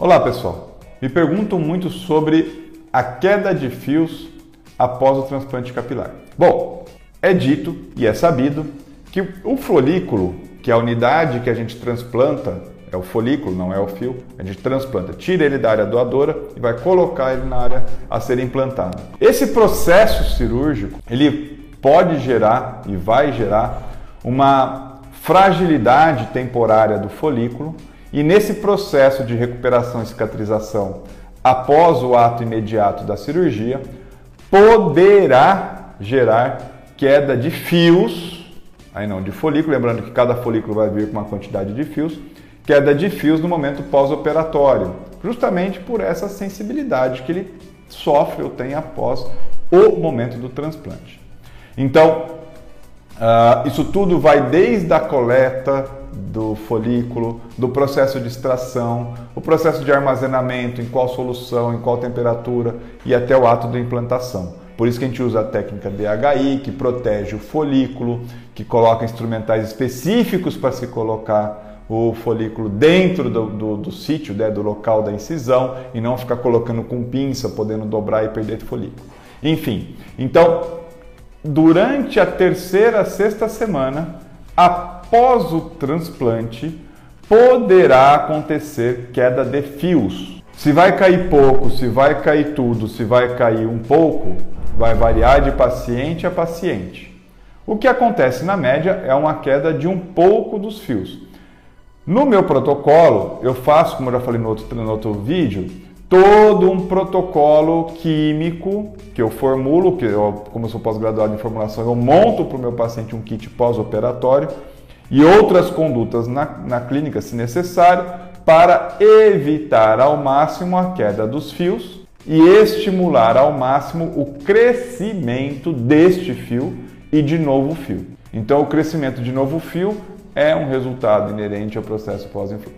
Olá pessoal, me perguntam muito sobre a queda de fios após o transplante capilar. Bom, é dito e é sabido que o folículo, que é a unidade que a gente transplanta, é o folículo, não é o fio, a gente transplanta, tira ele da área doadora e vai colocar ele na área a ser implantado. Esse processo cirúrgico, ele pode gerar e vai gerar uma fragilidade temporária do folículo e nesse processo de recuperação e cicatrização, após o ato imediato da cirurgia, poderá gerar queda de fios, aí não de folículo, lembrando que cada folículo vai vir com uma quantidade de fios, queda de fios no momento pós-operatório, justamente por essa sensibilidade que ele sofre ou tem após o momento do transplante. Então, uh, isso tudo vai desde a coleta do folículo, do processo de extração, o processo de armazenamento, em qual solução, em qual temperatura e até o ato da implantação. Por isso que a gente usa a técnica DHI, que protege o folículo, que coloca instrumentais específicos para se colocar o folículo dentro do, do, do sítio, né, do local da incisão, e não ficar colocando com pinça, podendo dobrar e perder folículo. Enfim, então, durante a terceira, sexta semana, após o transplante, poderá acontecer queda de fios. Se vai cair pouco, se vai cair tudo, se vai cair um pouco, vai variar de paciente a paciente. O que acontece na média é uma queda de um pouco dos fios. No meu protocolo, eu faço, como eu já falei no outro, no outro vídeo, todo um protocolo químico que eu formulo, que eu, como eu sou pós-graduado em formulação, eu monto para o meu paciente um kit pós-operatório e outras condutas na, na clínica, se necessário, para evitar ao máximo a queda dos fios e estimular ao máximo o crescimento deste fio e de novo fio. Então, o crescimento de novo fio é um resultado inerente ao processo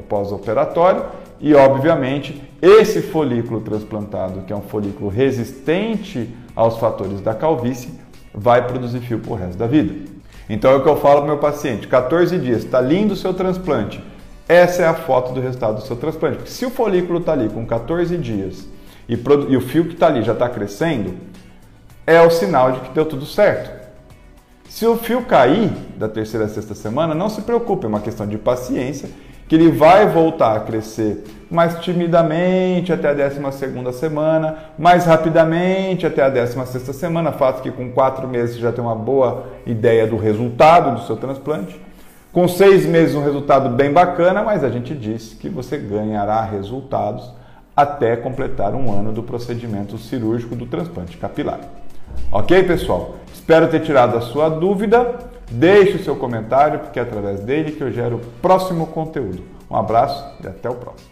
pós-operatório e, obviamente, esse folículo transplantado, que é um folículo resistente aos fatores da calvície, vai produzir fio o resto da vida. Então é o que eu falo para o meu paciente: 14 dias, está lindo o seu transplante. Essa é a foto do resultado do seu transplante. Porque se o folículo está ali com 14 dias e, e o fio que está ali já está crescendo, é o sinal de que deu tudo certo. Se o fio cair da terceira a sexta semana, não se preocupe, é uma questão de paciência que ele vai voltar a crescer mais timidamente até a 12 semana, mais rapidamente até a 16 semana, fato que com quatro meses você já tem uma boa ideia do resultado do seu transplante. Com seis meses um resultado bem bacana, mas a gente disse que você ganhará resultados até completar um ano do procedimento cirúrgico do transplante capilar. Ok, pessoal? Espero ter tirado a sua dúvida. Deixe o seu comentário, porque é através dele que eu gero o próximo conteúdo. Um abraço e até o próximo.